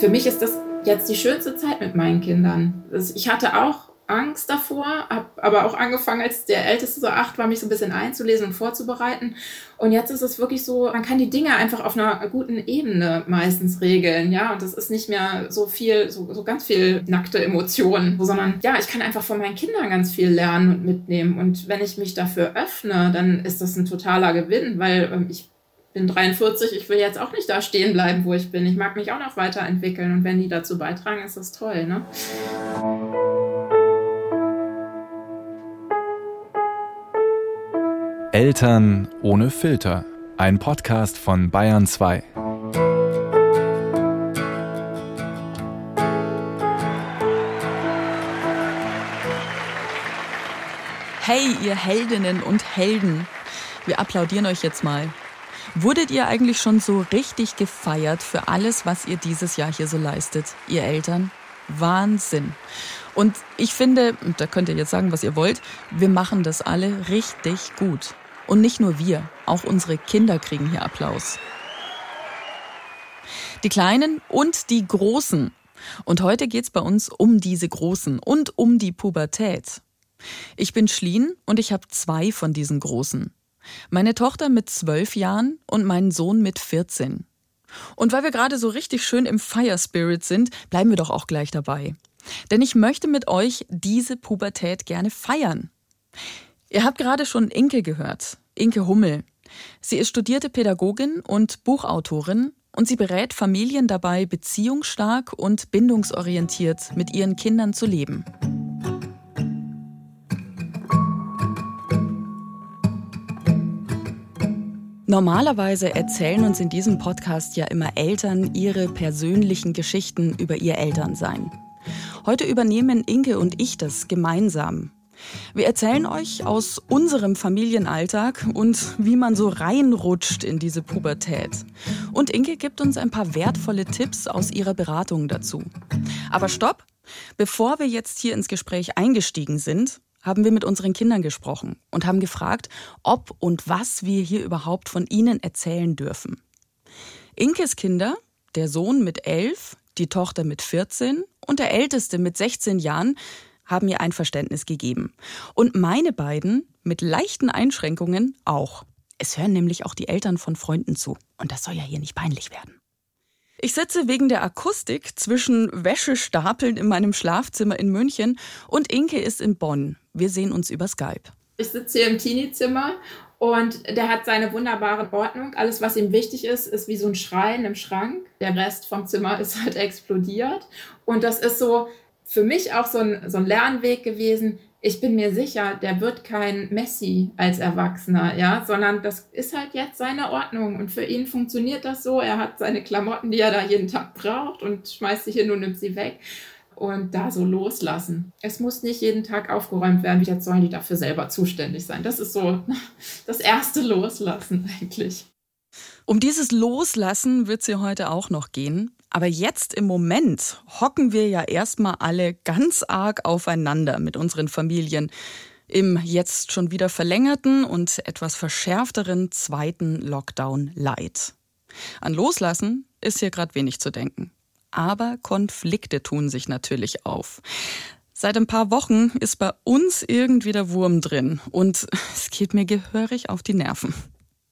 Für mich ist das jetzt die schönste Zeit mit meinen Kindern. Ich hatte auch Angst davor, habe aber auch angefangen, als der Älteste so acht war, mich so ein bisschen einzulesen und vorzubereiten. Und jetzt ist es wirklich so, man kann die Dinge einfach auf einer guten Ebene meistens regeln, ja. Und das ist nicht mehr so viel, so, so ganz viel nackte Emotionen, sondern ja, ich kann einfach von meinen Kindern ganz viel lernen und mitnehmen. Und wenn ich mich dafür öffne, dann ist das ein totaler Gewinn, weil ähm, ich bin 43, ich will jetzt auch nicht da stehen bleiben, wo ich bin. Ich mag mich auch noch weiterentwickeln und wenn die dazu beitragen, ist das toll, ne? Eltern ohne Filter. Ein Podcast von Bayern 2. Hey, ihr Heldinnen und Helden. Wir applaudieren euch jetzt mal. Wurdet ihr eigentlich schon so richtig gefeiert für alles, was ihr dieses Jahr hier so leistet, ihr Eltern? Wahnsinn. Und ich finde, da könnt ihr jetzt sagen, was ihr wollt, wir machen das alle richtig gut. Und nicht nur wir, auch unsere Kinder kriegen hier Applaus. Die Kleinen und die Großen. Und heute geht's bei uns um diese Großen und um die Pubertät. Ich bin Schlien und ich habe zwei von diesen Großen. Meine Tochter mit zwölf Jahren und meinen Sohn mit 14. Und weil wir gerade so richtig schön im Fire Spirit sind, bleiben wir doch auch gleich dabei. Denn ich möchte mit euch diese Pubertät gerne feiern. Ihr habt gerade schon Inke gehört, Inke Hummel. Sie ist studierte Pädagogin und Buchautorin und sie berät Familien dabei, beziehungsstark und bindungsorientiert mit ihren Kindern zu leben. Normalerweise erzählen uns in diesem Podcast ja immer Eltern ihre persönlichen Geschichten über ihr Elternsein. Heute übernehmen Inke und ich das gemeinsam. Wir erzählen euch aus unserem Familienalltag und wie man so reinrutscht in diese Pubertät. Und Inke gibt uns ein paar wertvolle Tipps aus ihrer Beratung dazu. Aber stopp! Bevor wir jetzt hier ins Gespräch eingestiegen sind, haben wir mit unseren Kindern gesprochen und haben gefragt, ob und was wir hier überhaupt von ihnen erzählen dürfen. Inkes Kinder, der Sohn mit elf, die Tochter mit 14 und der Älteste mit 16 Jahren, haben ihr Einverständnis gegeben. Und meine beiden, mit leichten Einschränkungen, auch. Es hören nämlich auch die Eltern von Freunden zu. Und das soll ja hier nicht peinlich werden. Ich sitze wegen der Akustik zwischen Wäschestapeln in meinem Schlafzimmer in München und Inke ist in Bonn. Wir sehen uns über Skype. Ich sitze hier im Teenie-Zimmer und der hat seine wunderbare Ordnung. Alles, was ihm wichtig ist, ist wie so ein Schrein im Schrank. Der Rest vom Zimmer ist halt explodiert. Und das ist so, für mich auch so ein, so ein Lernweg gewesen. Ich bin mir sicher, der wird kein Messi als Erwachsener, ja, sondern das ist halt jetzt seine Ordnung und für ihn funktioniert das so. Er hat seine Klamotten, die er da jeden Tag braucht und schmeißt sie hin und nimmt sie weg und da so loslassen. Es muss nicht jeden Tag aufgeräumt werden, jetzt sollen die dafür selber zuständig sein. Das ist so das erste Loslassen eigentlich. Um dieses Loslassen wird es hier heute auch noch gehen. Aber jetzt im Moment hocken wir ja erstmal alle ganz arg aufeinander mit unseren Familien im jetzt schon wieder verlängerten und etwas verschärfteren zweiten Lockdown Light. An Loslassen ist hier gerade wenig zu denken. Aber Konflikte tun sich natürlich auf. Seit ein paar Wochen ist bei uns irgendwie der Wurm drin und es geht mir gehörig auf die Nerven.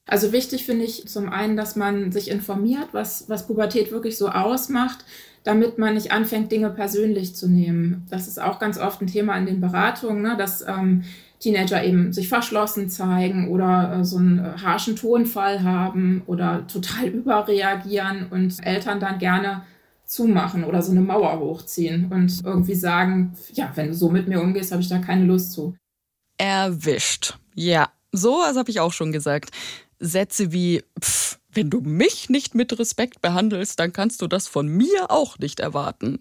Also wichtig finde ich zum einen, dass man sich informiert, was, was Pubertät wirklich so ausmacht, damit man nicht anfängt, Dinge persönlich zu nehmen. Das ist auch ganz oft ein Thema in den Beratungen, ne, dass ähm, Teenager eben sich verschlossen zeigen oder äh, so einen äh, harschen Tonfall haben oder total überreagieren und Eltern dann gerne zumachen oder so eine Mauer hochziehen und irgendwie sagen, ja, wenn du so mit mir umgehst, habe ich da keine Lust zu. Erwischt. Ja, so was habe ich auch schon gesagt. Sätze wie, pff, wenn du mich nicht mit Respekt behandelst, dann kannst du das von mir auch nicht erwarten.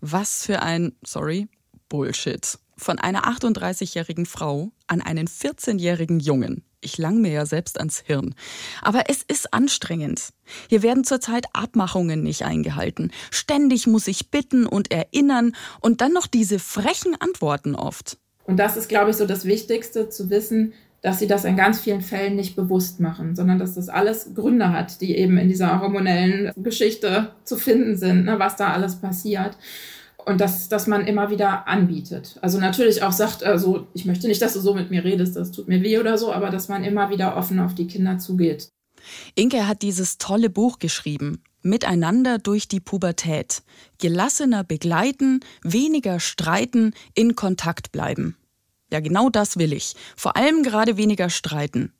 Was für ein, sorry, Bullshit. Von einer 38-jährigen Frau an einen 14-jährigen Jungen. Ich lang mir ja selbst ans Hirn. Aber es ist anstrengend. Hier werden zurzeit Abmachungen nicht eingehalten. Ständig muss ich bitten und erinnern und dann noch diese frechen Antworten oft. Und das ist, glaube ich, so das Wichtigste zu wissen, dass sie das in ganz vielen Fällen nicht bewusst machen, sondern dass das alles Gründe hat, die eben in dieser hormonellen Geschichte zu finden sind, ne, was da alles passiert. Und dass, dass man immer wieder anbietet. Also natürlich auch sagt, also ich möchte nicht, dass du so mit mir redest, das tut mir weh oder so, aber dass man immer wieder offen auf die Kinder zugeht. Inke hat dieses tolle Buch geschrieben. Miteinander durch die Pubertät. Gelassener begleiten, weniger streiten, in Kontakt bleiben. Ja, genau das will ich. Vor allem gerade weniger streiten.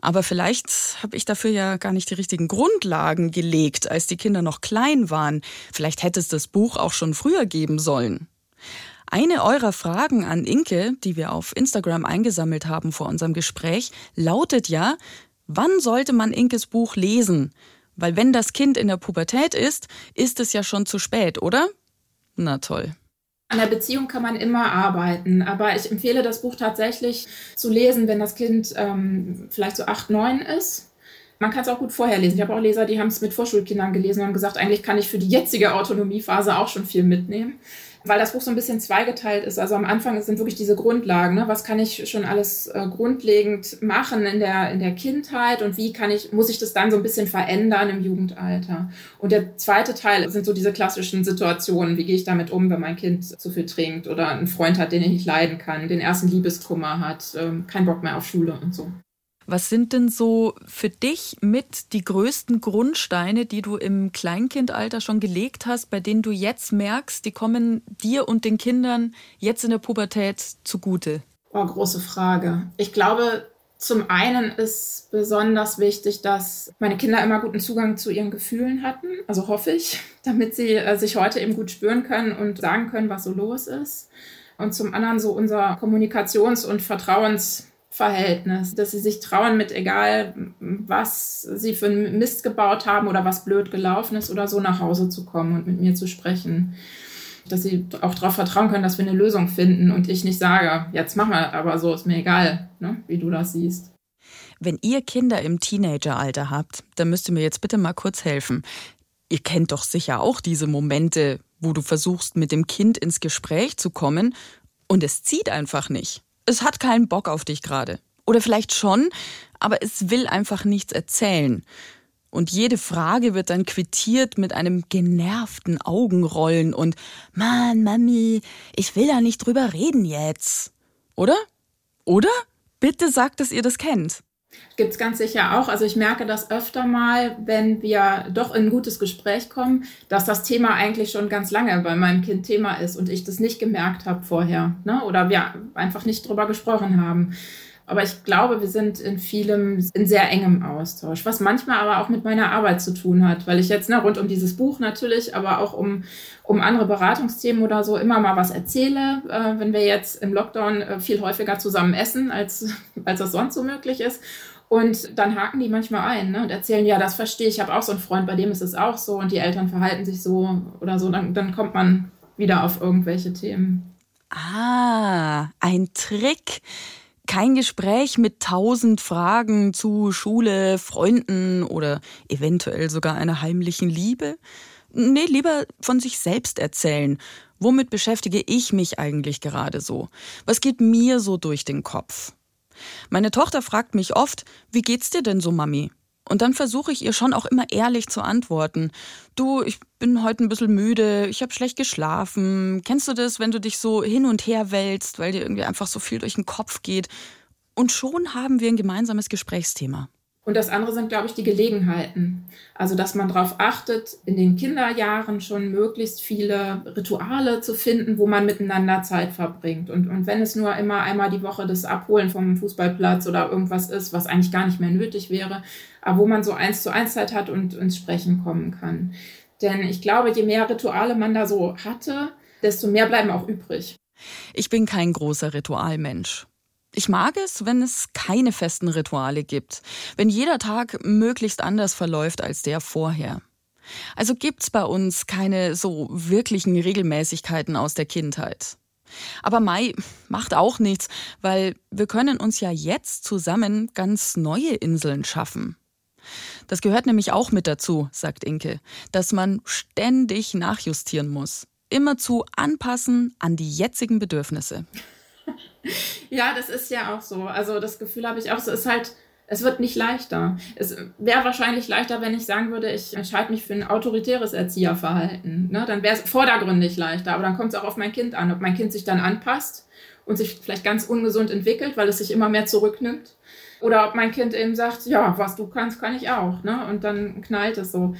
Aber vielleicht habe ich dafür ja gar nicht die richtigen Grundlagen gelegt, als die Kinder noch klein waren. Vielleicht hätte es das Buch auch schon früher geben sollen. Eine eurer Fragen an Inke, die wir auf Instagram eingesammelt haben vor unserem Gespräch, lautet ja, wann sollte man Inkes Buch lesen? Weil wenn das Kind in der Pubertät ist, ist es ja schon zu spät, oder? Na toll. An der Beziehung kann man immer arbeiten, aber ich empfehle das Buch tatsächlich zu lesen, wenn das Kind ähm, vielleicht so acht, neun ist. Man kann es auch gut vorher lesen. Ich habe auch Leser, die haben es mit Vorschulkindern gelesen und haben gesagt, eigentlich kann ich für die jetzige Autonomiephase auch schon viel mitnehmen weil das Buch so ein bisschen zweigeteilt ist. Also am Anfang sind wirklich diese Grundlagen. Ne? Was kann ich schon alles äh, grundlegend machen in der, in der Kindheit und wie kann ich, muss ich das dann so ein bisschen verändern im Jugendalter? Und der zweite Teil sind so diese klassischen Situationen. Wie gehe ich damit um, wenn mein Kind zu viel trinkt oder einen Freund hat, den ich nicht leiden kann, den ersten Liebeskummer hat, ähm, keinen Bock mehr auf Schule und so. Was sind denn so für dich mit die größten Grundsteine, die du im Kleinkindalter schon gelegt hast, bei denen du jetzt merkst, die kommen dir und den Kindern jetzt in der Pubertät zugute? Oh, große Frage. Ich glaube, zum einen ist besonders wichtig, dass meine Kinder immer guten Zugang zu ihren Gefühlen hatten, also hoffe ich, damit sie äh, sich heute eben gut spüren können und sagen können, was so los ist. Und zum anderen so unser Kommunikations- und Vertrauens- Verhältnis, dass sie sich trauen mit egal, was sie für einen Mist gebaut haben oder was blöd gelaufen ist oder so nach Hause zu kommen und mit mir zu sprechen. Dass sie auch darauf vertrauen können, dass wir eine Lösung finden und ich nicht sage, jetzt machen wir aber so, ist mir egal, ne, wie du das siehst. Wenn ihr Kinder im Teenageralter habt, dann müsst ihr mir jetzt bitte mal kurz helfen. Ihr kennt doch sicher auch diese Momente, wo du versuchst, mit dem Kind ins Gespräch zu kommen und es zieht einfach nicht es hat keinen Bock auf dich gerade. Oder vielleicht schon, aber es will einfach nichts erzählen. Und jede Frage wird dann quittiert mit einem genervten Augenrollen und Mann, Mami, ich will da nicht drüber reden jetzt. Oder? Oder? Bitte sagt, dass ihr das kennt. Gibt es ganz sicher auch. Also ich merke das öfter mal, wenn wir doch in ein gutes Gespräch kommen, dass das Thema eigentlich schon ganz lange bei meinem Kind Thema ist und ich das nicht gemerkt habe vorher. Ne? Oder wir einfach nicht drüber gesprochen haben. Aber ich glaube, wir sind in vielem in sehr engem Austausch, was manchmal aber auch mit meiner Arbeit zu tun hat, weil ich jetzt ne, rund um dieses Buch natürlich, aber auch um, um andere Beratungsthemen oder so immer mal was erzähle, äh, wenn wir jetzt im Lockdown äh, viel häufiger zusammen essen, als, als das sonst so möglich ist. Und dann haken die manchmal ein ne, und erzählen, ja, das verstehe ich, ich habe auch so einen Freund, bei dem ist es auch so und die Eltern verhalten sich so oder so. Dann, dann kommt man wieder auf irgendwelche Themen. Ah, ein Trick kein Gespräch mit tausend Fragen zu Schule, Freunden oder eventuell sogar einer heimlichen Liebe? Nee, lieber von sich selbst erzählen. Womit beschäftige ich mich eigentlich gerade so? Was geht mir so durch den Kopf? Meine Tochter fragt mich oft, wie geht's dir denn so, Mami? Und dann versuche ich ihr schon auch immer ehrlich zu antworten. Du, ich bin heute ein bisschen müde, ich habe schlecht geschlafen. Kennst du das, wenn du dich so hin und her wälzt, weil dir irgendwie einfach so viel durch den Kopf geht? Und schon haben wir ein gemeinsames Gesprächsthema. Und das andere sind, glaube ich, die Gelegenheiten. Also, dass man darauf achtet, in den Kinderjahren schon möglichst viele Rituale zu finden, wo man miteinander Zeit verbringt. Und, und wenn es nur immer einmal die Woche das Abholen vom Fußballplatz oder irgendwas ist, was eigentlich gar nicht mehr nötig wäre, aber wo man so eins zu eins Zeit hat und ins Sprechen kommen kann. Denn ich glaube, je mehr Rituale man da so hatte, desto mehr bleiben auch übrig. Ich bin kein großer Ritualmensch. Ich mag es, wenn es keine festen Rituale gibt, wenn jeder Tag möglichst anders verläuft als der vorher. Also gibt's bei uns keine so wirklichen Regelmäßigkeiten aus der Kindheit. Aber Mai macht auch nichts, weil wir können uns ja jetzt zusammen ganz neue Inseln schaffen. Das gehört nämlich auch mit dazu, sagt Inke, dass man ständig nachjustieren muss. Immerzu anpassen an die jetzigen Bedürfnisse. Ja, das ist ja auch so. Also das Gefühl habe ich auch, es ist halt, es wird nicht leichter. Es wäre wahrscheinlich leichter, wenn ich sagen würde, ich entscheide mich für ein autoritäres Erzieherverhalten. Ne? Dann wäre es vordergründig leichter, aber dann kommt es auch auf mein Kind an, ob mein Kind sich dann anpasst und sich vielleicht ganz ungesund entwickelt, weil es sich immer mehr zurücknimmt. Oder ob mein Kind eben sagt, ja, was du kannst, kann ich auch. Ne? Und dann knallt es so.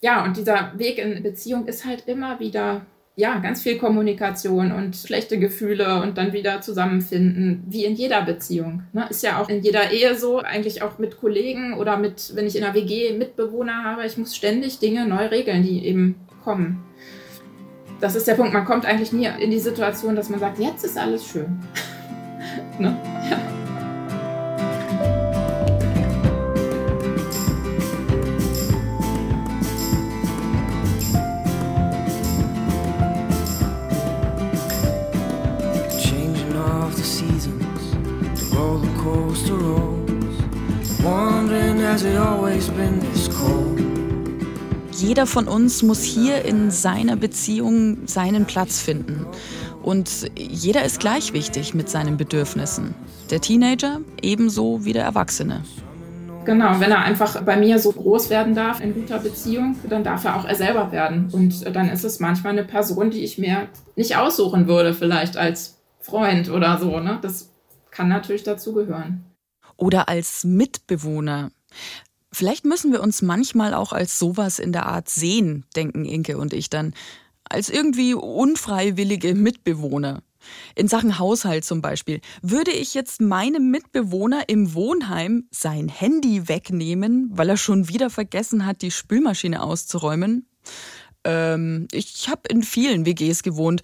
Ja, und dieser Weg in Beziehung ist halt immer wieder ja, ganz viel Kommunikation und schlechte Gefühle und dann wieder zusammenfinden, wie in jeder Beziehung. Ne? Ist ja auch in jeder Ehe so, eigentlich auch mit Kollegen oder mit, wenn ich in einer WG Mitbewohner habe, ich muss ständig Dinge neu regeln, die eben kommen. Das ist der Punkt, man kommt eigentlich nie in die Situation, dass man sagt, jetzt ist alles schön. ne? ja. Jeder von uns muss hier in seiner Beziehung seinen Platz finden. Und jeder ist gleich wichtig mit seinen Bedürfnissen. Der Teenager ebenso wie der Erwachsene. Genau, wenn er einfach bei mir so groß werden darf in guter Beziehung, dann darf er auch er selber werden. Und dann ist es manchmal eine Person, die ich mir nicht aussuchen würde, vielleicht als Freund oder so. Ne? Das kann natürlich dazugehören. Oder als Mitbewohner. Vielleicht müssen wir uns manchmal auch als sowas in der Art sehen, denken Inke und ich dann. Als irgendwie unfreiwillige Mitbewohner. In Sachen Haushalt zum Beispiel. Würde ich jetzt meinem Mitbewohner im Wohnheim sein Handy wegnehmen, weil er schon wieder vergessen hat, die Spülmaschine auszuräumen? Ähm, ich habe in vielen WGs gewohnt.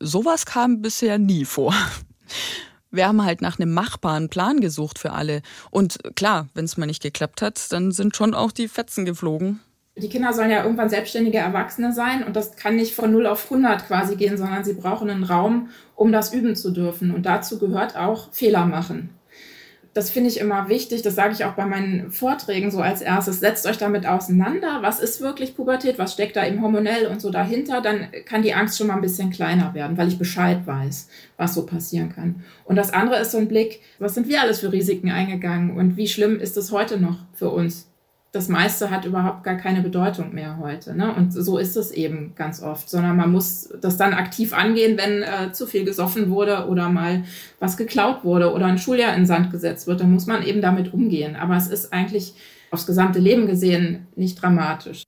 Sowas kam bisher nie vor. Wir haben halt nach einem machbaren Plan gesucht für alle. Und klar, wenn es mal nicht geklappt hat, dann sind schon auch die Fetzen geflogen. Die Kinder sollen ja irgendwann selbstständige Erwachsene sein und das kann nicht von 0 auf 100 quasi gehen, sondern sie brauchen einen Raum, um das üben zu dürfen. Und dazu gehört auch Fehler machen das finde ich immer wichtig, das sage ich auch bei meinen Vorträgen so als erstes, setzt euch damit auseinander, was ist wirklich Pubertät, was steckt da im Hormonell und so dahinter, dann kann die Angst schon mal ein bisschen kleiner werden, weil ich Bescheid weiß, was so passieren kann. Und das andere ist so ein Blick, was sind wir alles für Risiken eingegangen und wie schlimm ist es heute noch für uns? Das meiste hat überhaupt gar keine Bedeutung mehr heute. Ne? Und so ist es eben ganz oft, sondern man muss das dann aktiv angehen, wenn äh, zu viel gesoffen wurde oder mal was geklaut wurde oder ein Schuljahr in Sand gesetzt wird. Dann muss man eben damit umgehen. Aber es ist eigentlich aufs gesamte Leben gesehen nicht dramatisch.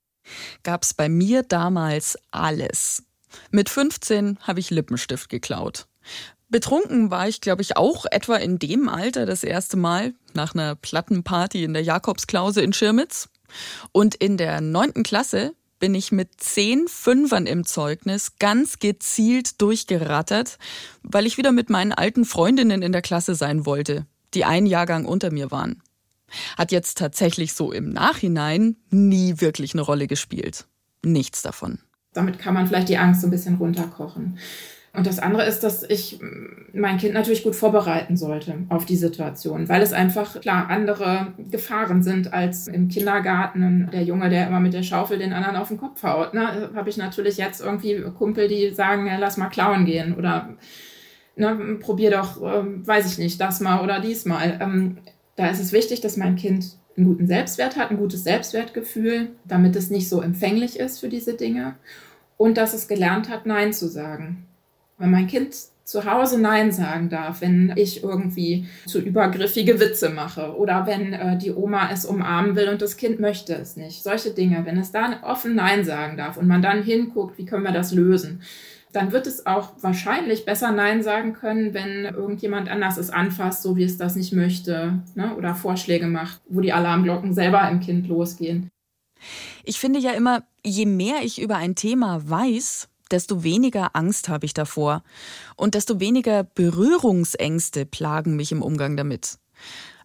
Gab es bei mir damals alles. Mit 15 habe ich Lippenstift geklaut. Betrunken war ich, glaube ich, auch etwa in dem Alter das erste Mal nach einer Plattenparty in der Jakobsklause in Schirmitz. Und in der neunten Klasse bin ich mit zehn Fünfern im Zeugnis ganz gezielt durchgerattert, weil ich wieder mit meinen alten Freundinnen in der Klasse sein wollte, die einen Jahrgang unter mir waren. Hat jetzt tatsächlich so im Nachhinein nie wirklich eine Rolle gespielt. Nichts davon. Damit kann man vielleicht die Angst so ein bisschen runterkochen. Und das andere ist, dass ich mein Kind natürlich gut vorbereiten sollte auf die Situation, weil es einfach klar andere Gefahren sind als im Kindergarten. Der Junge, der immer mit der Schaufel den anderen auf den Kopf haut, ne, habe ich natürlich jetzt irgendwie Kumpel, die sagen, ja, lass mal klauen gehen oder ne, probier doch, äh, weiß ich nicht, das mal oder dies mal. Ähm, da ist es wichtig, dass mein Kind einen guten Selbstwert hat, ein gutes Selbstwertgefühl, damit es nicht so empfänglich ist für diese Dinge und dass es gelernt hat, Nein zu sagen. Wenn mein Kind zu Hause Nein sagen darf, wenn ich irgendwie zu übergriffige Witze mache oder wenn äh, die Oma es umarmen will und das Kind möchte es nicht. Solche Dinge, wenn es da offen Nein sagen darf und man dann hinguckt, wie können wir das lösen, dann wird es auch wahrscheinlich besser Nein sagen können, wenn irgendjemand anders es anfasst, so wie es das nicht möchte ne? oder Vorschläge macht, wo die Alarmglocken selber im Kind losgehen. Ich finde ja immer, je mehr ich über ein Thema weiß, desto weniger Angst habe ich davor und desto weniger Berührungsängste plagen mich im Umgang damit.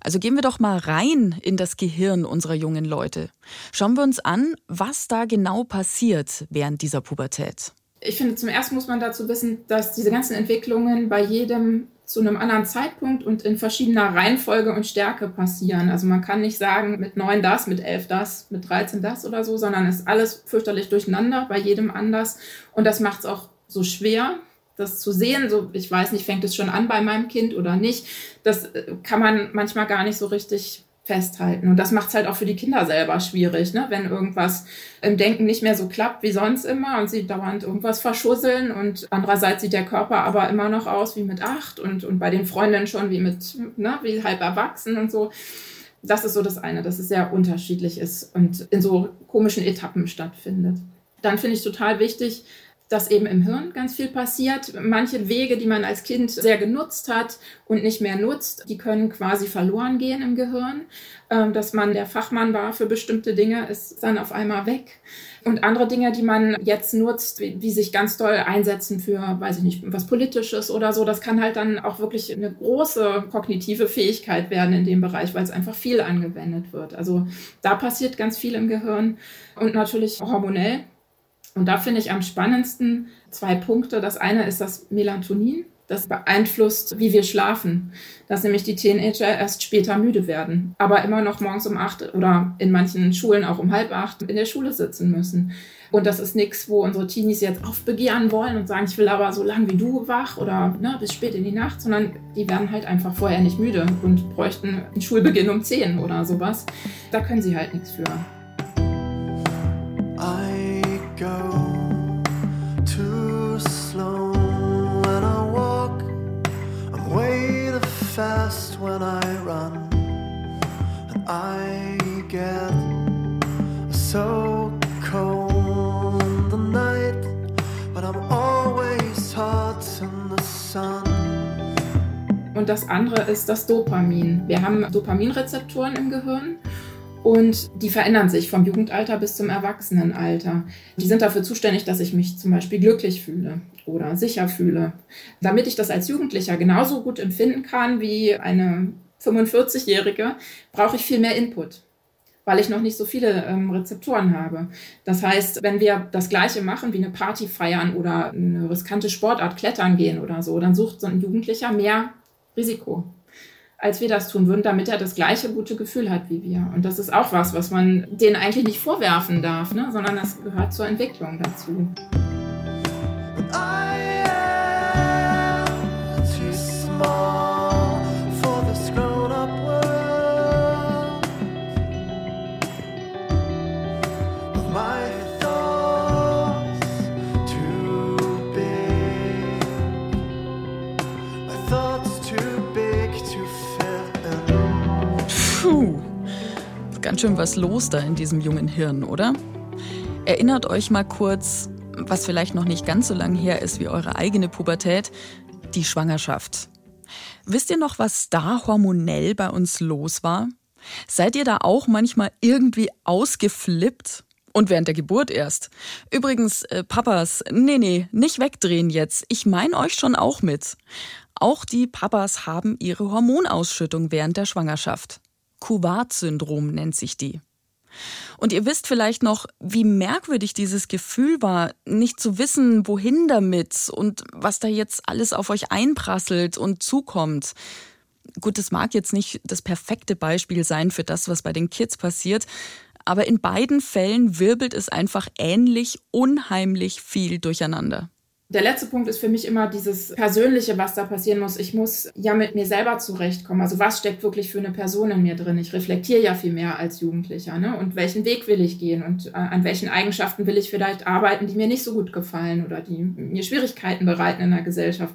Also gehen wir doch mal rein in das Gehirn unserer jungen Leute. Schauen wir uns an, was da genau passiert während dieser Pubertät. Ich finde, zum ersten muss man dazu wissen, dass diese ganzen Entwicklungen bei jedem zu einem anderen Zeitpunkt und in verschiedener Reihenfolge und Stärke passieren. Also man kann nicht sagen, mit neun das, mit elf das, mit 13 das oder so, sondern es ist alles fürchterlich durcheinander, bei jedem anders. Und das macht es auch so schwer, das zu sehen, so ich weiß nicht, fängt es schon an bei meinem Kind oder nicht, das äh, kann man manchmal gar nicht so richtig festhalten. Und das macht es halt auch für die Kinder selber schwierig, ne? wenn irgendwas im Denken nicht mehr so klappt wie sonst immer und sie dauernd irgendwas verschusseln und andererseits sieht der Körper aber immer noch aus wie mit acht und, und bei den Freundinnen schon wie mit, ne, wie halb erwachsen und so. Das ist so das eine, dass es sehr unterschiedlich ist und in so komischen Etappen stattfindet. Dann finde ich total wichtig, dass eben im Hirn ganz viel passiert. Manche Wege, die man als Kind sehr genutzt hat und nicht mehr nutzt, die können quasi verloren gehen im Gehirn. Ähm, dass man der Fachmann war für bestimmte Dinge, ist dann auf einmal weg. Und andere Dinge, die man jetzt nutzt, wie, sich ganz doll einsetzen für, weiß ich nicht, was Politisches oder so, das kann halt dann auch wirklich eine große kognitive Fähigkeit werden in dem Bereich, weil es einfach viel angewendet wird. Also da passiert ganz viel im Gehirn und natürlich hormonell und da finde ich am spannendsten zwei Punkte. Das eine ist das Melatonin. Das beeinflusst, wie wir schlafen. Dass nämlich die Teenager erst später müde werden, aber immer noch morgens um acht oder in manchen Schulen auch um halb acht in der Schule sitzen müssen. Und das ist nichts, wo unsere Teenies jetzt aufbegehren wollen und sagen, ich will aber so lang wie du wach oder ne, bis spät in die Nacht, sondern die werden halt einfach vorher nicht müde und bräuchten einen Schulbeginn um zehn oder sowas. Da können sie halt nichts für. Fast when I run, and I get so cold the night, but I'm always hot in the sun. Und das andere ist das Dopamin. Wir haben Dopaminrezeptoren im Gehirn und die verändern sich vom Jugendalter bis zum Erwachsenenalter. Die sind dafür zuständig, dass ich mich zum Beispiel glücklich fühle oder sicher fühle. Damit ich das als Jugendlicher genauso gut empfinden kann wie eine 45-Jährige, brauche ich viel mehr Input weil ich noch nicht so viele ähm, Rezeptoren habe. Das heißt, wenn wir das Gleiche machen wie eine Party feiern oder eine riskante Sportart, klettern gehen oder so, dann sucht so ein Jugendlicher mehr Risiko als wir das tun würden, damit er das gleiche gute Gefühl hat wie wir. Und das ist auch was, was man denen eigentlich nicht vorwerfen darf, ne? sondern das gehört zur Entwicklung dazu. Ganz schön was los da in diesem jungen Hirn, oder? Erinnert euch mal kurz, was vielleicht noch nicht ganz so lang her ist wie eure eigene Pubertät, die Schwangerschaft. Wisst ihr noch, was da hormonell bei uns los war? Seid ihr da auch manchmal irgendwie ausgeflippt? Und während der Geburt erst. Übrigens, äh, Papas, nee, nee, nicht wegdrehen jetzt. Ich meine euch schon auch mit. Auch die Papas haben ihre Hormonausschüttung während der Schwangerschaft. Kuvat-Syndrom nennt sich die. Und ihr wisst vielleicht noch, wie merkwürdig dieses Gefühl war, nicht zu wissen, wohin damit und was da jetzt alles auf euch einprasselt und zukommt. Gut, das mag jetzt nicht das perfekte Beispiel sein für das, was bei den Kids passiert, aber in beiden Fällen wirbelt es einfach ähnlich unheimlich viel durcheinander. Der letzte Punkt ist für mich immer dieses Persönliche, was da passieren muss. Ich muss ja mit mir selber zurechtkommen. Also was steckt wirklich für eine Person in mir drin? Ich reflektiere ja viel mehr als Jugendlicher. Ne? Und welchen Weg will ich gehen? Und äh, an welchen Eigenschaften will ich vielleicht arbeiten, die mir nicht so gut gefallen oder die mir Schwierigkeiten bereiten in der Gesellschaft?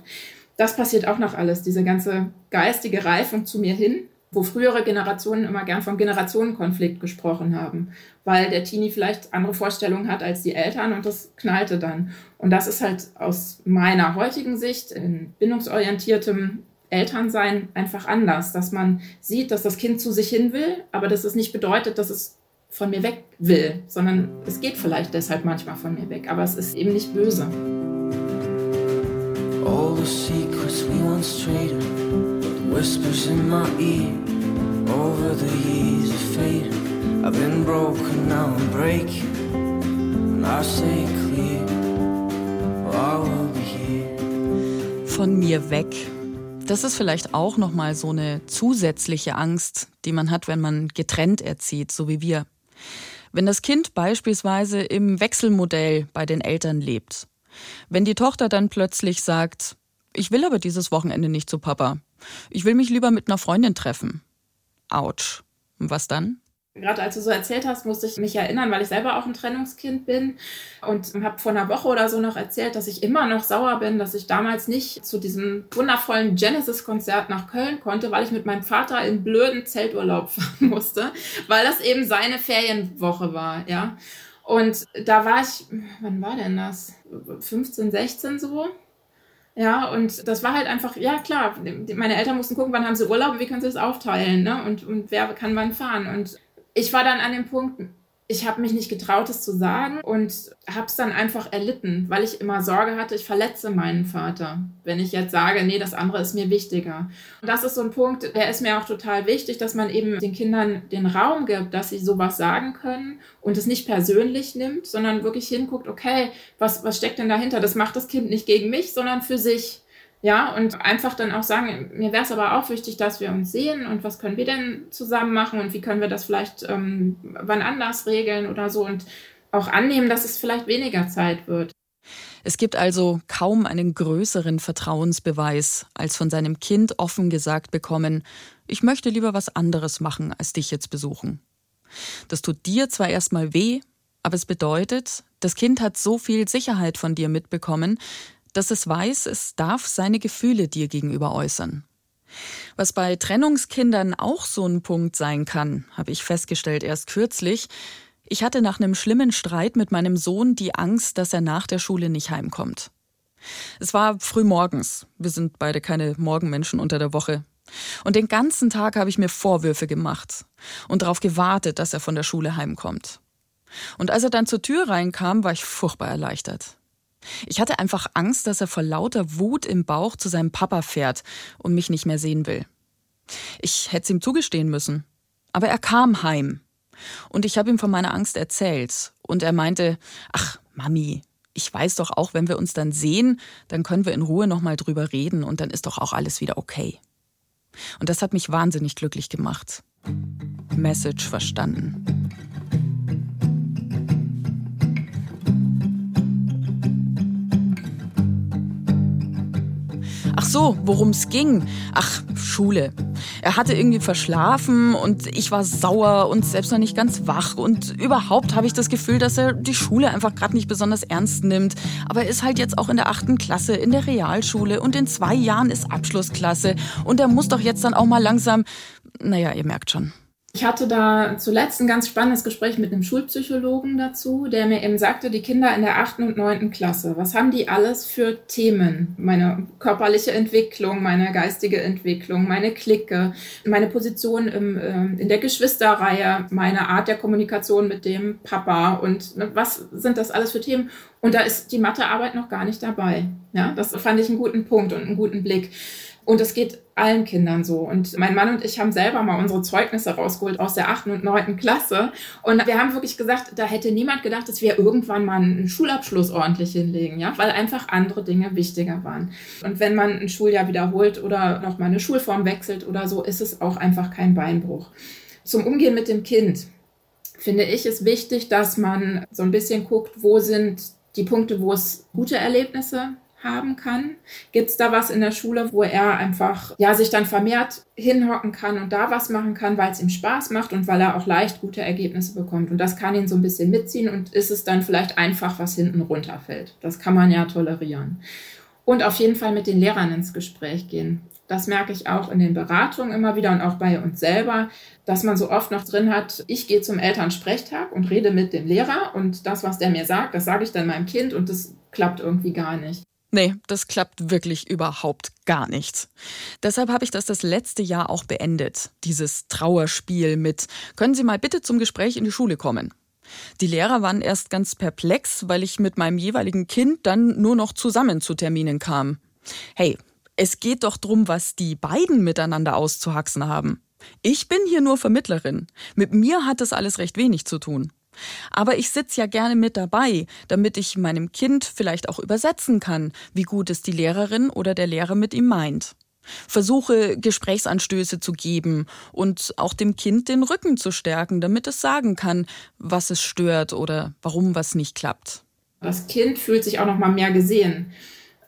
Das passiert auch noch alles. Diese ganze geistige Reifung zu mir hin wo frühere Generationen immer gern vom Generationenkonflikt gesprochen haben, weil der Teenie vielleicht andere Vorstellungen hat als die Eltern und das knallte dann. Und das ist halt aus meiner heutigen Sicht in bindungsorientiertem Elternsein einfach anders, dass man sieht, dass das Kind zu sich hin will, aber dass es nicht bedeutet, dass es von mir weg will, sondern es geht vielleicht deshalb manchmal von mir weg, aber es ist eben nicht böse. All the secrets we once traded, whispers in my ear. Over the years of fate, I've been broken, now I'm breaking. And I say clear, I will be here. Von mir weg. Das ist vielleicht auch nochmal so eine zusätzliche Angst, die man hat, wenn man getrennt erzieht, so wie wir. Wenn das Kind beispielsweise im Wechselmodell bei den Eltern lebt, Wenn die Tochter dann plötzlich sagt, ich will aber dieses Wochenende nicht zu Papa. Ich will mich lieber mit einer Freundin treffen. Autsch. Was dann? Gerade als du so erzählt hast, musste ich mich erinnern, weil ich selber auch ein Trennungskind bin und habe vor einer Woche oder so noch erzählt, dass ich immer noch sauer bin, dass ich damals nicht zu diesem wundervollen Genesis-Konzert nach Köln konnte, weil ich mit meinem Vater in blöden Zelturlaub fahren musste, weil das eben seine Ferienwoche war, ja. Und da war ich, wann war denn das? 15, 16 so. Ja, und das war halt einfach, ja klar, meine Eltern mussten gucken, wann haben sie Urlaub und wie können sie das aufteilen, ne? Und, und wer kann wann fahren. Und ich war dann an dem Punkt, ich habe mich nicht getraut, es zu sagen und habe es dann einfach erlitten, weil ich immer Sorge hatte, ich verletze meinen Vater, wenn ich jetzt sage, nee, das andere ist mir wichtiger. Und das ist so ein Punkt, der ist mir auch total wichtig, dass man eben den Kindern den Raum gibt, dass sie sowas sagen können und es nicht persönlich nimmt, sondern wirklich hinguckt, okay, was, was steckt denn dahinter? Das macht das Kind nicht gegen mich, sondern für sich. Ja, und einfach dann auch sagen, mir wäre es aber auch wichtig, dass wir uns sehen und was können wir denn zusammen machen und wie können wir das vielleicht ähm, wann anders regeln oder so und auch annehmen, dass es vielleicht weniger Zeit wird. Es gibt also kaum einen größeren Vertrauensbeweis, als von seinem Kind offen gesagt bekommen, ich möchte lieber was anderes machen, als dich jetzt besuchen. Das tut dir zwar erstmal weh, aber es bedeutet, das Kind hat so viel Sicherheit von dir mitbekommen, dass es weiß, es darf seine Gefühle dir gegenüber äußern. Was bei Trennungskindern auch so ein Punkt sein kann, habe ich festgestellt erst kürzlich. Ich hatte nach einem schlimmen Streit mit meinem Sohn die Angst, dass er nach der Schule nicht heimkommt. Es war früh morgens. Wir sind beide keine Morgenmenschen unter der Woche. Und den ganzen Tag habe ich mir Vorwürfe gemacht und darauf gewartet, dass er von der Schule heimkommt. Und als er dann zur Tür reinkam, war ich furchtbar erleichtert. Ich hatte einfach Angst, dass er vor lauter Wut im Bauch zu seinem Papa fährt und mich nicht mehr sehen will. Ich hätte es ihm zugestehen müssen. Aber er kam heim. Und ich habe ihm von meiner Angst erzählt. Und er meinte, ach, Mami, ich weiß doch auch, wenn wir uns dann sehen, dann können wir in Ruhe nochmal drüber reden und dann ist doch auch alles wieder okay. Und das hat mich wahnsinnig glücklich gemacht. Message verstanden. Ach so, worum es ging. Ach, Schule. Er hatte irgendwie verschlafen und ich war sauer und selbst noch nicht ganz wach. Und überhaupt habe ich das Gefühl, dass er die Schule einfach gerade nicht besonders ernst nimmt. Aber er ist halt jetzt auch in der achten Klasse, in der Realschule und in zwei Jahren ist Abschlussklasse. Und er muss doch jetzt dann auch mal langsam. Naja, ihr merkt schon. Ich hatte da zuletzt ein ganz spannendes Gespräch mit einem Schulpsychologen dazu, der mir eben sagte, die Kinder in der achten und neunten Klasse, was haben die alles für Themen? Meine körperliche Entwicklung, meine geistige Entwicklung, meine Clique, meine Position im, äh, in der Geschwisterreihe, meine Art der Kommunikation mit dem Papa und ne, was sind das alles für Themen? Und da ist die Mathearbeit noch gar nicht dabei. Ja, das fand ich einen guten Punkt und einen guten Blick. Und es geht allen Kindern so. Und mein Mann und ich haben selber mal unsere Zeugnisse rausgeholt aus der achten und neunten Klasse. Und wir haben wirklich gesagt, da hätte niemand gedacht, dass wir irgendwann mal einen Schulabschluss ordentlich hinlegen, ja, weil einfach andere Dinge wichtiger waren. Und wenn man ein Schuljahr wiederholt oder noch mal eine Schulform wechselt oder so, ist es auch einfach kein Beinbruch. Zum Umgehen mit dem Kind finde ich es wichtig, dass man so ein bisschen guckt, wo sind die Punkte, wo es gute Erlebnisse haben kann? Gibt es da was in der Schule, wo er einfach ja sich dann vermehrt hinhocken kann und da was machen kann, weil es ihm Spaß macht und weil er auch leicht gute Ergebnisse bekommt? Und das kann ihn so ein bisschen mitziehen und ist es dann vielleicht einfach, was hinten runterfällt. Das kann man ja tolerieren. Und auf jeden Fall mit den Lehrern ins Gespräch gehen. Das merke ich auch in den Beratungen immer wieder und auch bei uns selber, dass man so oft noch drin hat, ich gehe zum Elternsprechtag und rede mit dem Lehrer und das, was der mir sagt, das sage ich dann meinem Kind und das klappt irgendwie gar nicht. Nee, das klappt wirklich überhaupt gar nicht. Deshalb habe ich das das letzte Jahr auch beendet. Dieses Trauerspiel mit, können Sie mal bitte zum Gespräch in die Schule kommen? Die Lehrer waren erst ganz perplex, weil ich mit meinem jeweiligen Kind dann nur noch zusammen zu Terminen kam. Hey, es geht doch drum, was die beiden miteinander auszuhaxen haben. Ich bin hier nur Vermittlerin. Mit mir hat das alles recht wenig zu tun. Aber ich sitze ja gerne mit dabei, damit ich meinem Kind vielleicht auch übersetzen kann, wie gut es die Lehrerin oder der Lehrer mit ihm meint. Versuche Gesprächsanstöße zu geben und auch dem Kind den Rücken zu stärken, damit es sagen kann, was es stört oder warum was nicht klappt. Das Kind fühlt sich auch noch mal mehr gesehen.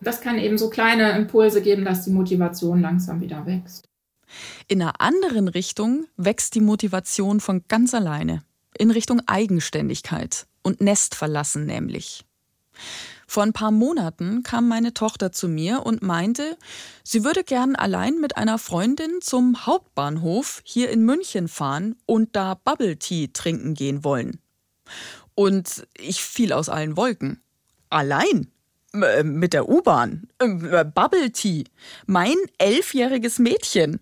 Das kann eben so kleine Impulse geben, dass die Motivation langsam wieder wächst. In einer anderen Richtung wächst die Motivation von ganz alleine. In Richtung Eigenständigkeit und Nest verlassen nämlich. Vor ein paar Monaten kam meine Tochter zu mir und meinte, sie würde gern allein mit einer Freundin zum Hauptbahnhof hier in München fahren und da Bubble Tea trinken gehen wollen. Und ich fiel aus allen Wolken. Allein? Äh, mit der U-Bahn? Äh, Bubble Tea? Mein elfjähriges Mädchen?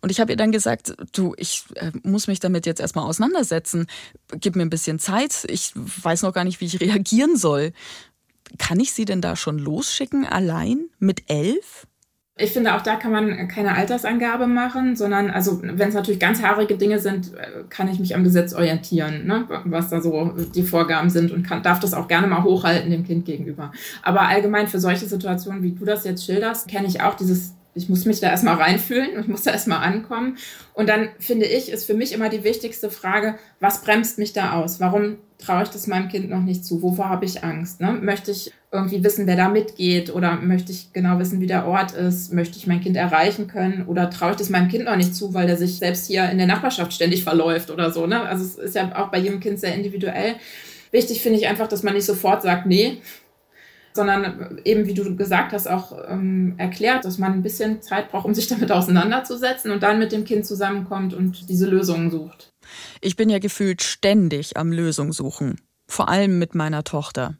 Und ich habe ihr dann gesagt, du, ich äh, muss mich damit jetzt erstmal auseinandersetzen. Gib mir ein bisschen Zeit. Ich weiß noch gar nicht, wie ich reagieren soll. Kann ich sie denn da schon losschicken, allein mit elf? Ich finde, auch da kann man keine Altersangabe machen, sondern, also, wenn es natürlich ganz haarige Dinge sind, äh, kann ich mich am Gesetz orientieren, ne? was da so die Vorgaben sind und kann, darf das auch gerne mal hochhalten dem Kind gegenüber. Aber allgemein für solche Situationen, wie du das jetzt schilderst, kenne ich auch dieses ich muss mich da erstmal reinfühlen und muss da erstmal ankommen. Und dann finde ich, ist für mich immer die wichtigste Frage, was bremst mich da aus? Warum traue ich das meinem Kind noch nicht zu? Wovor habe ich Angst? Ne? Möchte ich irgendwie wissen, wer da mitgeht? Oder möchte ich genau wissen, wie der Ort ist? Möchte ich mein Kind erreichen können? Oder traue ich das meinem Kind noch nicht zu, weil der sich selbst hier in der Nachbarschaft ständig verläuft oder so? Ne? Also es ist ja auch bei jedem Kind sehr individuell. Wichtig finde ich einfach, dass man nicht sofort sagt, nee, sondern eben, wie du gesagt hast, auch ähm, erklärt, dass man ein bisschen Zeit braucht, um sich damit auseinanderzusetzen und dann mit dem Kind zusammenkommt und diese Lösungen sucht. Ich bin ja gefühlt ständig am Lösung suchen, vor allem mit meiner Tochter.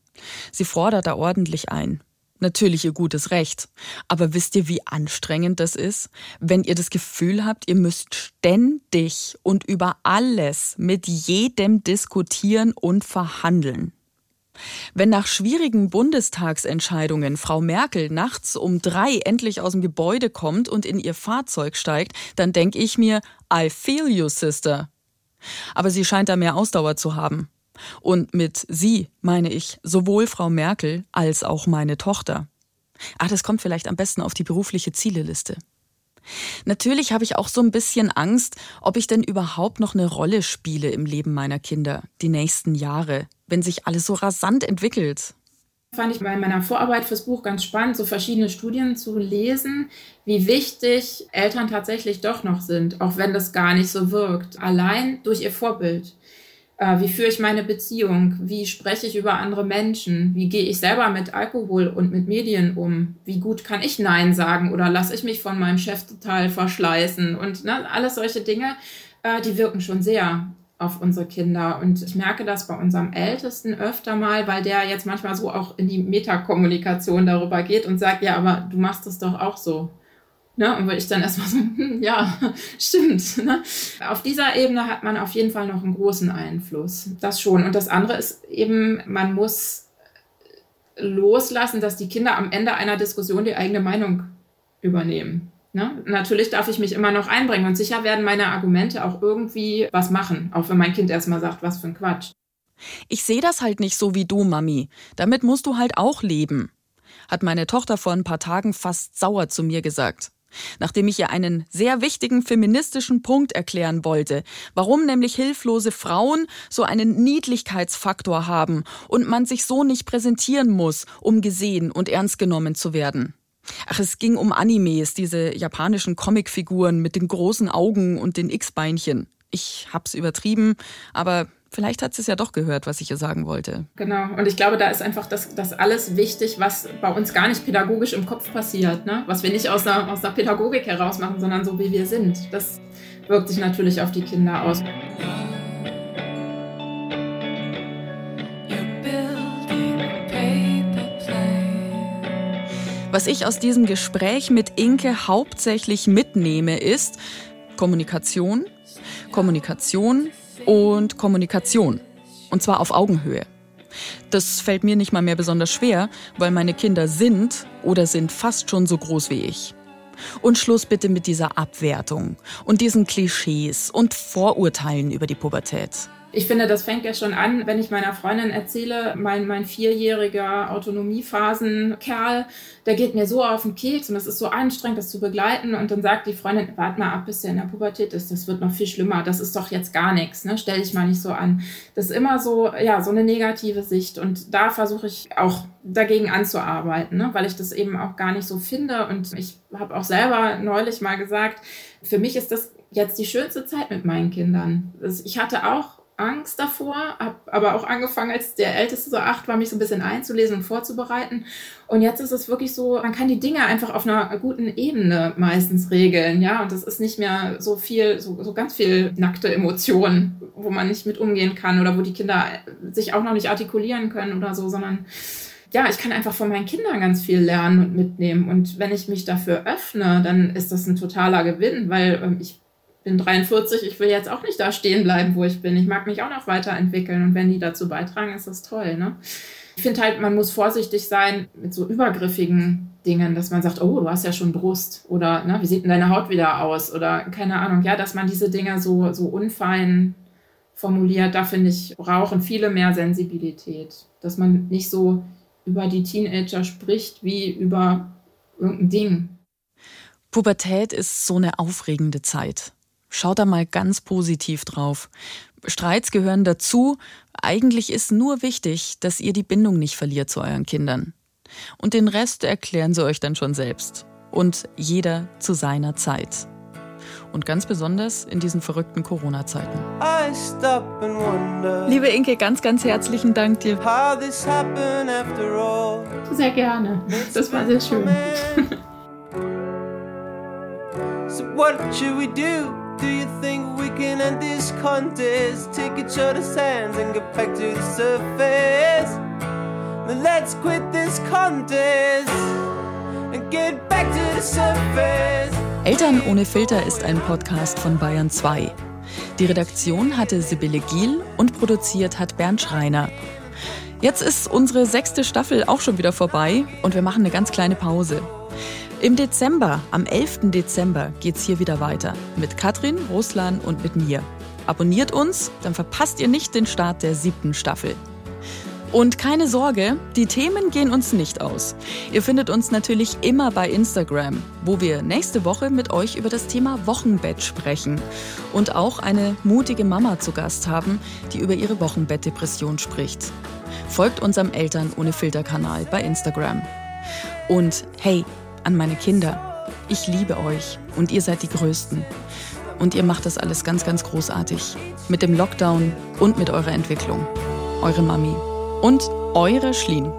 Sie fordert da ordentlich ein. Natürlich ihr gutes Recht. Aber wisst ihr, wie anstrengend das ist, wenn ihr das Gefühl habt, ihr müsst ständig und über alles mit jedem diskutieren und verhandeln? Wenn nach schwierigen Bundestagsentscheidungen Frau Merkel nachts um drei endlich aus dem Gebäude kommt und in ihr Fahrzeug steigt, dann denke ich mir, I feel you, Sister. Aber sie scheint da mehr Ausdauer zu haben. Und mit sie meine ich sowohl Frau Merkel als auch meine Tochter. Ah, das kommt vielleicht am besten auf die berufliche Zieleliste. Natürlich habe ich auch so ein bisschen Angst, ob ich denn überhaupt noch eine Rolle spiele im Leben meiner Kinder die nächsten Jahre, wenn sich alles so rasant entwickelt. Fand ich bei meiner Vorarbeit fürs Buch ganz spannend, so verschiedene Studien zu lesen, wie wichtig Eltern tatsächlich doch noch sind, auch wenn das gar nicht so wirkt. Allein durch ihr Vorbild. Äh, wie führe ich meine Beziehung? Wie spreche ich über andere Menschen? Wie gehe ich selber mit Alkohol und mit Medien um? Wie gut kann ich Nein sagen oder lasse ich mich von meinem Chef total verschleißen? Und ne, alles solche Dinge, äh, die wirken schon sehr auf unsere Kinder. Und ich merke das bei unserem Ältesten öfter mal, weil der jetzt manchmal so auch in die Metakommunikation darüber geht und sagt, ja, aber du machst es doch auch so. Ne? Und weil ich dann erstmal so, hm, ja, stimmt. Ne? Auf dieser Ebene hat man auf jeden Fall noch einen großen Einfluss. Das schon. Und das andere ist eben, man muss loslassen, dass die Kinder am Ende einer Diskussion die eigene Meinung übernehmen. Ne? Natürlich darf ich mich immer noch einbringen und sicher werden meine Argumente auch irgendwie was machen, auch wenn mein Kind erstmal sagt, was für ein Quatsch. Ich sehe das halt nicht so wie du, Mami. Damit musst du halt auch leben, hat meine Tochter vor ein paar Tagen fast sauer zu mir gesagt nachdem ich ihr einen sehr wichtigen feministischen Punkt erklären wollte, warum nämlich hilflose Frauen so einen Niedlichkeitsfaktor haben und man sich so nicht präsentieren muss, um gesehen und ernst genommen zu werden. Ach, es ging um Animes, diese japanischen Comicfiguren mit den großen Augen und den X-Beinchen. Ich hab's übertrieben, aber Vielleicht hat sie es ja doch gehört, was ich ihr sagen wollte. Genau. Und ich glaube, da ist einfach das, das alles wichtig, was bei uns gar nicht pädagogisch im Kopf passiert. Ne? Was wir nicht aus der, aus der Pädagogik heraus machen, sondern so, wie wir sind. Das wirkt sich natürlich auf die Kinder aus. Was ich aus diesem Gespräch mit Inke hauptsächlich mitnehme, ist Kommunikation, Kommunikation, und Kommunikation. Und zwar auf Augenhöhe. Das fällt mir nicht mal mehr besonders schwer, weil meine Kinder sind oder sind fast schon so groß wie ich. Und Schluss bitte mit dieser Abwertung und diesen Klischees und Vorurteilen über die Pubertät. Ich finde, das fängt ja schon an, wenn ich meiner Freundin erzähle, mein, mein vierjähriger Autonomiephasenkerl, der geht mir so auf den Keks und das ist so anstrengend, das zu begleiten. Und dann sagt die Freundin, warte mal ab, bis der in der Pubertät ist, das wird noch viel schlimmer, das ist doch jetzt gar nichts, ne? stell dich mal nicht so an. Das ist immer so, ja, so eine negative Sicht. Und da versuche ich auch dagegen anzuarbeiten, ne? weil ich das eben auch gar nicht so finde. Und ich habe auch selber neulich mal gesagt, für mich ist das jetzt die schönste Zeit mit meinen Kindern. Ich hatte auch Angst davor, habe aber auch angefangen, als der Älteste so acht war, mich so ein bisschen einzulesen und vorzubereiten. Und jetzt ist es wirklich so, man kann die Dinge einfach auf einer guten Ebene meistens regeln, ja. Und das ist nicht mehr so viel, so, so ganz viel nackte Emotionen, wo man nicht mit umgehen kann oder wo die Kinder sich auch noch nicht artikulieren können oder so, sondern ja, ich kann einfach von meinen Kindern ganz viel lernen und mitnehmen. Und wenn ich mich dafür öffne, dann ist das ein totaler Gewinn, weil ähm, ich bin 43, ich will jetzt auch nicht da stehen bleiben, wo ich bin. Ich mag mich auch noch weiterentwickeln und wenn die dazu beitragen, ist das toll. Ne? Ich finde halt, man muss vorsichtig sein mit so übergriffigen Dingen, dass man sagt, oh, du hast ja schon Brust oder ne, wie sieht denn deine Haut wieder aus oder keine Ahnung, ja, dass man diese Dinge so, so unfein formuliert, da finde ich, brauchen viele mehr Sensibilität, dass man nicht so über die Teenager spricht wie über irgendein Ding. Pubertät ist so eine aufregende Zeit. Schaut da mal ganz positiv drauf. Streits gehören dazu. Eigentlich ist nur wichtig, dass ihr die Bindung nicht verliert zu euren Kindern. Und den Rest erklären sie euch dann schon selbst. Und jeder zu seiner Zeit. Und ganz besonders in diesen verrückten Corona-Zeiten. Liebe Inke, ganz, ganz herzlichen Dank dir. Sehr gerne. Das war sehr schön. so what should we do? Do you think we can end this contest? Take each other's hands and get back to the surface. Then let's quit this contest and get back to the surface. Eltern ohne Filter ist ein Podcast von Bayern 2. Die Redaktion hatte Sibylle Giel und produziert hat Bernd Schreiner. Jetzt ist unsere sechste Staffel auch schon wieder vorbei und wir machen eine ganz kleine Pause. Im Dezember, am 11. Dezember, geht's hier wieder weiter. Mit Katrin, Ruslan und mit mir. Abonniert uns, dann verpasst ihr nicht den Start der siebten Staffel. Und keine Sorge, die Themen gehen uns nicht aus. Ihr findet uns natürlich immer bei Instagram, wo wir nächste Woche mit euch über das Thema Wochenbett sprechen und auch eine mutige Mama zu Gast haben, die über ihre Wochenbettdepression spricht. Folgt unserem Eltern ohne Filterkanal bei Instagram. Und hey, an meine Kinder. Ich liebe euch und ihr seid die Größten. Und ihr macht das alles ganz, ganz großartig. Mit dem Lockdown und mit eurer Entwicklung. Eure Mami. Und eure Schlien.